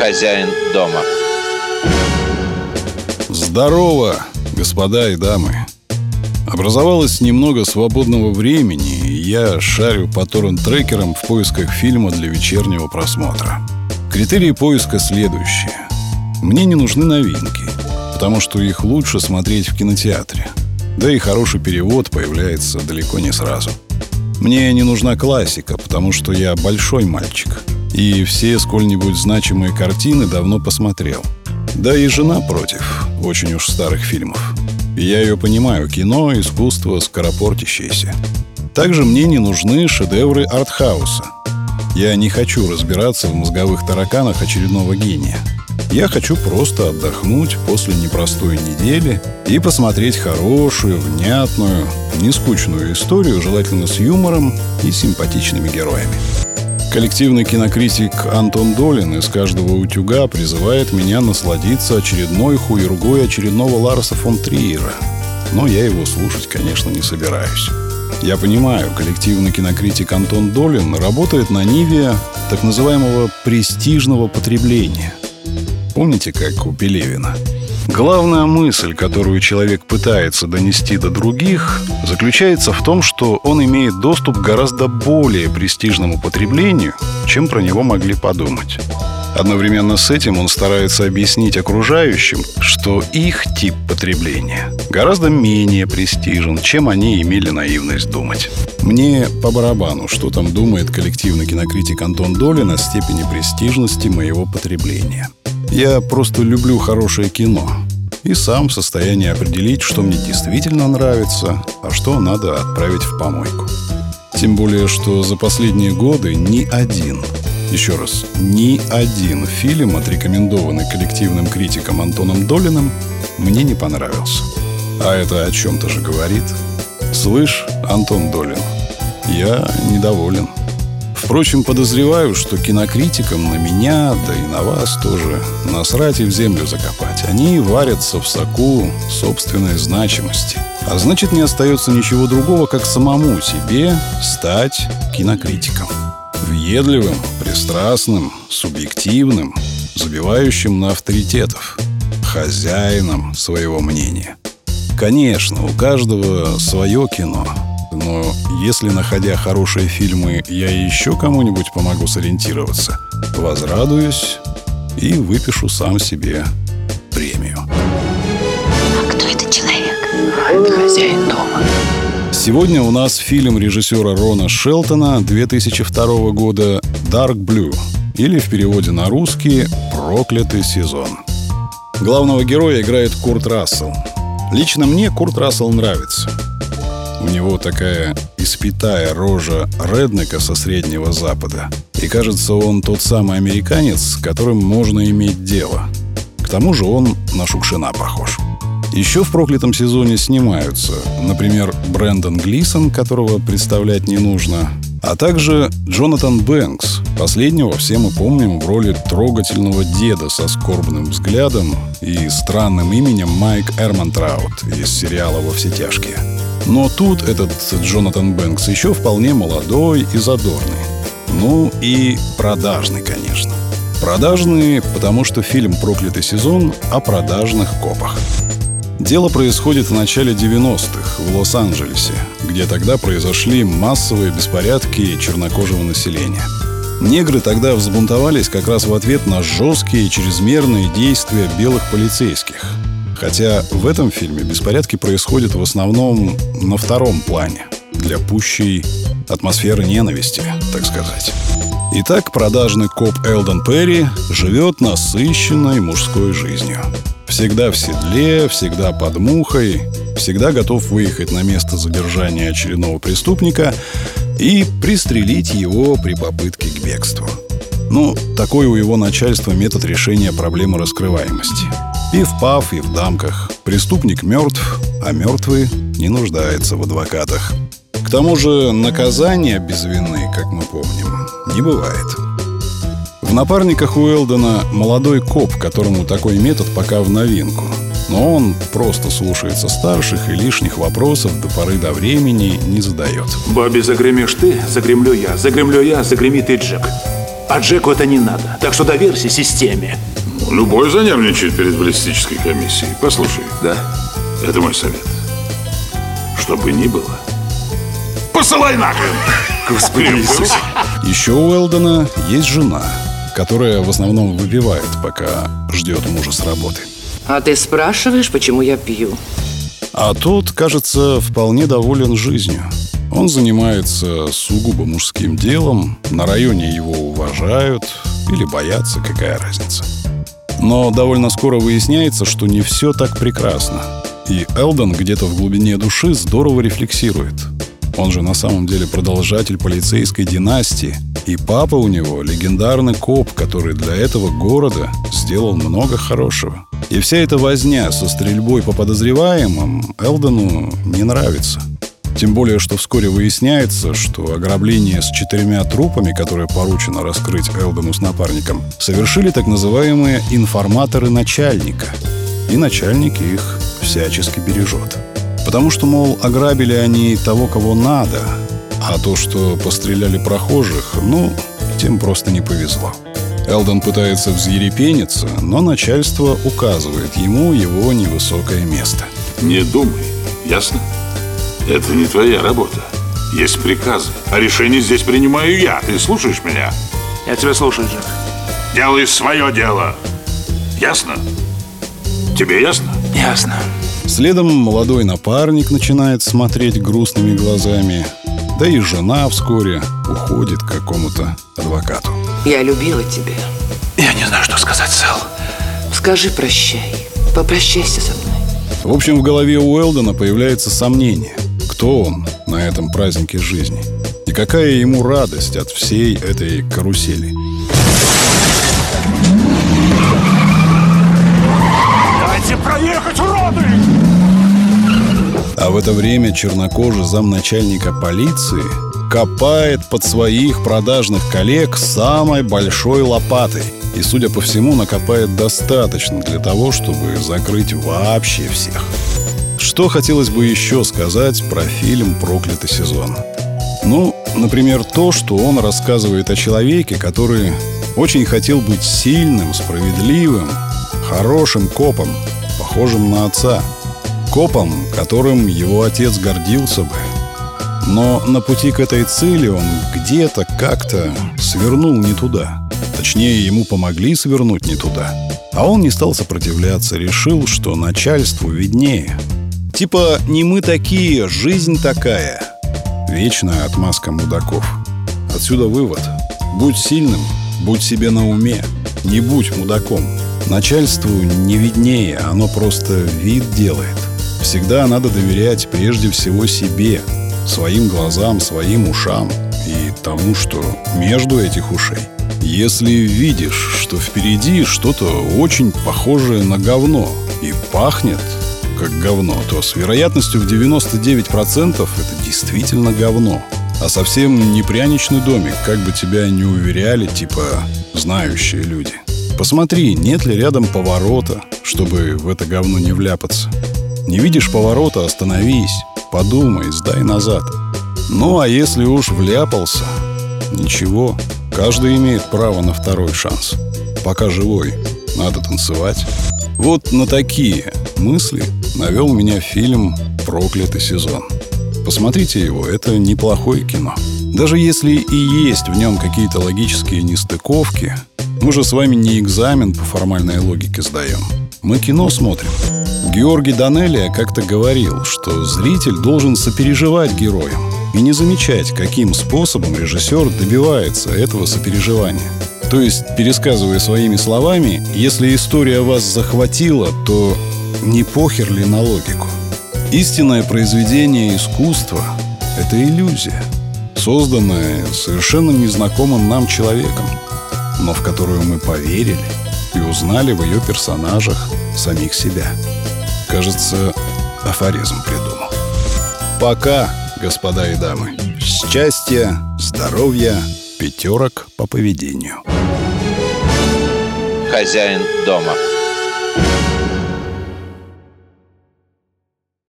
хозяин дома. Здорово, господа и дамы. Образовалось немного свободного времени, и я шарю по торрент-трекерам в поисках фильма для вечернего просмотра. Критерии поиска следующие. Мне не нужны новинки, потому что их лучше смотреть в кинотеатре. Да и хороший перевод появляется далеко не сразу. Мне не нужна классика, потому что я большой мальчик. И все сколь-нибудь значимые картины давно посмотрел. Да и жена против очень уж старых фильмов. Я ее понимаю, кино — искусство скоропортящееся. Также мне не нужны шедевры артхауса. Я не хочу разбираться в мозговых тараканах очередного гения. Я хочу просто отдохнуть после непростой недели и посмотреть хорошую, внятную, нескучную историю, желательно с юмором и симпатичными героями. Коллективный кинокритик Антон Долин из каждого утюга призывает меня насладиться очередной хуергой очередного Ларса фон Триера. Но я его слушать, конечно, не собираюсь. Я понимаю, коллективный кинокритик Антон Долин работает на ниве так называемого престижного потребления. Помните, как у Пелевина? Главная мысль, которую человек пытается донести до других, заключается в том, что он имеет доступ к гораздо более престижному потреблению, чем про него могли подумать. Одновременно с этим он старается объяснить окружающим, что их тип потребления гораздо менее престижен, чем они имели наивность думать. Мне по барабану, что там думает коллективный кинокритик Антон Долин о степени престижности моего потребления – я просто люблю хорошее кино. И сам в состоянии определить, что мне действительно нравится, а что надо отправить в помойку. Тем более, что за последние годы ни один, еще раз, ни один фильм, отрекомендованный коллективным критиком Антоном Долиным, мне не понравился. А это о чем-то же говорит. Слышь, Антон Долин, я недоволен. Впрочем, подозреваю, что кинокритикам на меня, да и на вас тоже, насрать и в землю закопать. Они варятся в соку собственной значимости. А значит, не остается ничего другого, как самому себе стать кинокритиком. Въедливым, пристрастным, субъективным, забивающим на авторитетов, хозяином своего мнения. Конечно, у каждого свое кино — но если, находя хорошие фильмы, я еще кому-нибудь помогу сориентироваться, возрадуюсь и выпишу сам себе премию. А кто этот человек? Это хозяин дома. Сегодня у нас фильм режиссера Рона Шелтона 2002 года «Dark Blue» или в переводе на русский «Проклятый сезон». Главного героя играет Курт Рассел. Лично мне Курт Рассел нравится – у него такая испитая рожа реднека со Среднего Запада. И кажется, он тот самый американец, с которым можно иметь дело. К тому же он на Шукшина похож. Еще в проклятом сезоне снимаются, например, Брэндон Глисон, которого представлять не нужно, а также Джонатан Бэнкс. Последнего все мы помним в роли трогательного деда со скорбным взглядом и странным именем Майк Эрмантраут из сериала «Во все тяжкие». Но тут этот Джонатан Бэнкс еще вполне молодой и задорный. Ну и продажный, конечно. Продажный, потому что фильм «Проклятый сезон» о продажных копах. Дело происходит в начале 90-х в Лос-Анджелесе, где тогда произошли массовые беспорядки чернокожего населения. Негры тогда взбунтовались как раз в ответ на жесткие чрезмерные действия белых полицейских – Хотя в этом фильме беспорядки происходят в основном на втором плане, для пущей атмосферы ненависти, так сказать. Итак, продажный коп Элдон Перри живет насыщенной мужской жизнью. Всегда в седле, всегда под мухой, всегда готов выехать на место задержания очередного преступника и пристрелить его при попытке к бегству. Ну, такой у его начальства метод решения проблемы раскрываемости – Пив-пав и в дамках. Преступник мертв, а мертвый не нуждается в адвокатах. К тому же наказания без вины, как мы помним, не бывает. В напарниках у Элдена молодой коп, которому такой метод пока в новинку. Но он просто слушается старших и лишних вопросов до поры до времени не задает. Бобби, загремишь ты, загремлю я, загремлю я, загреми ты, Джек. А Джеку это не надо. Так что доверься системе. Любой занервничает перед баллистической комиссией. Послушай, Да? это мой совет. Что бы ни было, посылай нахрен! Господи Иисусе. Еще у Элдона есть жена, которая в основном выпивает, пока ждет мужа с работы. А ты спрашиваешь, почему я пью? А тот, кажется, вполне доволен жизнью. Он занимается сугубо мужским делом, на районе его уважают или боятся, какая разница. Но довольно скоро выясняется, что не все так прекрасно. И Элдон где-то в глубине души здорово рефлексирует. Он же на самом деле продолжатель полицейской династии. И папа у него легендарный коп, который для этого города сделал много хорошего. И вся эта возня со стрельбой по подозреваемым Элдону не нравится. Тем более, что вскоре выясняется, что ограбление с четырьмя трупами, которое поручено раскрыть Элдону с напарником, совершили так называемые информаторы начальника. И начальник их всячески бережет. Потому что, мол, ограбили они того, кого надо, а то, что постреляли прохожих, ну, тем просто не повезло. Элдон пытается взъерепениться, но начальство указывает ему его невысокое место. Не думай, ясно? Это не твоя работа. Есть приказы, а решение здесь принимаю я. Ты слушаешь меня? Я тебя слушаю, Джек. Делай свое дело. Ясно? Тебе ясно? Ясно. Следом молодой напарник начинает смотреть грустными глазами, да и жена вскоре уходит к какому-то адвокату. Я любила тебя. Я не знаю, что сказать, Сэл. Скажи прощай. Попрощайся со мной. В общем, в голове у Элдона появляется сомнение, кто он на этом празднике жизни и какая ему радость от всей этой карусели. Дайте проехать, уроды! А в это время чернокожий замначальника полиции копает под своих продажных коллег самой большой лопатой. И, судя по всему, накопает достаточно для того, чтобы закрыть вообще всех. Что хотелось бы еще сказать про фильм «Проклятый сезон»? Ну, например, то, что он рассказывает о человеке, который очень хотел быть сильным, справедливым, хорошим копом, похожим на отца. Копом, которым его отец гордился бы. Но на пути к этой цели он где-то как-то свернул не туда. Точнее, ему помогли свернуть не туда. А он не стал сопротивляться, решил, что начальству виднее. Типа, не мы такие, жизнь такая. Вечная отмазка мудаков. Отсюда вывод. Будь сильным, будь себе на уме. Не будь мудаком. Начальству не виднее, оно просто вид делает. Всегда надо доверять прежде всего себе, своим глазам, своим ушам и тому, что между этих ушей. Если видишь, что впереди что-то очень похожее на говно и пахнет как говно, то с вероятностью в 99% это действительно говно. А совсем не пряничный домик, как бы тебя не уверяли, типа знающие люди. Посмотри, нет ли рядом поворота, чтобы в это говно не вляпаться. Не видишь поворота, остановись, подумай, сдай назад. Ну, а если уж вляпался, ничего, каждый имеет право на второй шанс. Пока живой, надо танцевать. Вот на такие мысли навел меня фильм «Проклятый сезон». Посмотрите его, это неплохое кино. Даже если и есть в нем какие-то логические нестыковки, мы же с вами не экзамен по формальной логике сдаем. Мы кино смотрим. Георгий Данелия как-то говорил, что зритель должен сопереживать героям и не замечать, каким способом режиссер добивается этого сопереживания. То есть, пересказывая своими словами, если история вас захватила, то не похер ли на логику? Истинное произведение искусства — это иллюзия, созданная совершенно незнакомым нам человеком, но в которую мы поверили и узнали в ее персонажах самих себя. Кажется, афоризм придумал. Пока, господа и дамы. Счастья, здоровья, пятерок по поведению. Хозяин дома.